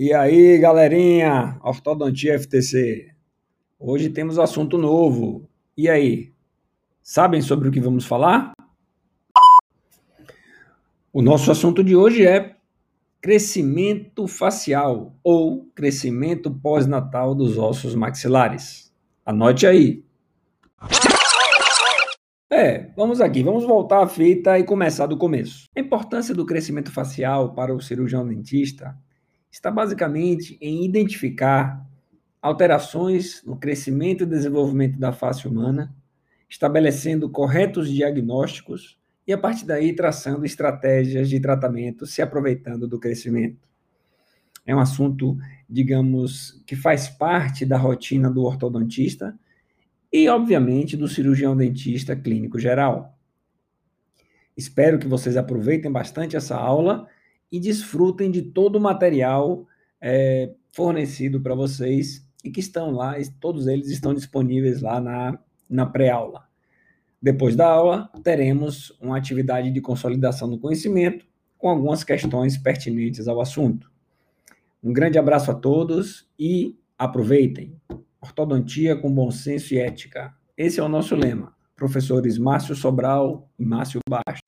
E aí, galerinha, Ortodontia FTC. Hoje temos assunto novo. E aí, sabem sobre o que vamos falar? O nosso assunto de hoje é crescimento facial ou crescimento pós-natal dos ossos maxilares. Anote aí. É, vamos aqui, vamos voltar à fita e começar do começo. A importância do crescimento facial para o cirurgião dentista está basicamente em identificar alterações no crescimento e desenvolvimento da face humana, estabelecendo corretos diagnósticos e, a partir daí, traçando estratégias de tratamento, se aproveitando do crescimento. É um assunto, digamos, que faz parte da rotina do ortodontista e, obviamente, do cirurgião dentista clínico geral. Espero que vocês aproveitem bastante essa aula e desfrutem de todo o material é, fornecido para vocês e que estão lá, todos eles estão disponíveis lá na, na pré-aula. Depois da aula, teremos uma atividade de consolidação do conhecimento com algumas questões pertinentes ao assunto. Um grande abraço a todos e aproveitem. Ortodontia com bom senso e ética. Esse é o nosso lema. Professores Márcio Sobral e Márcio Bastos.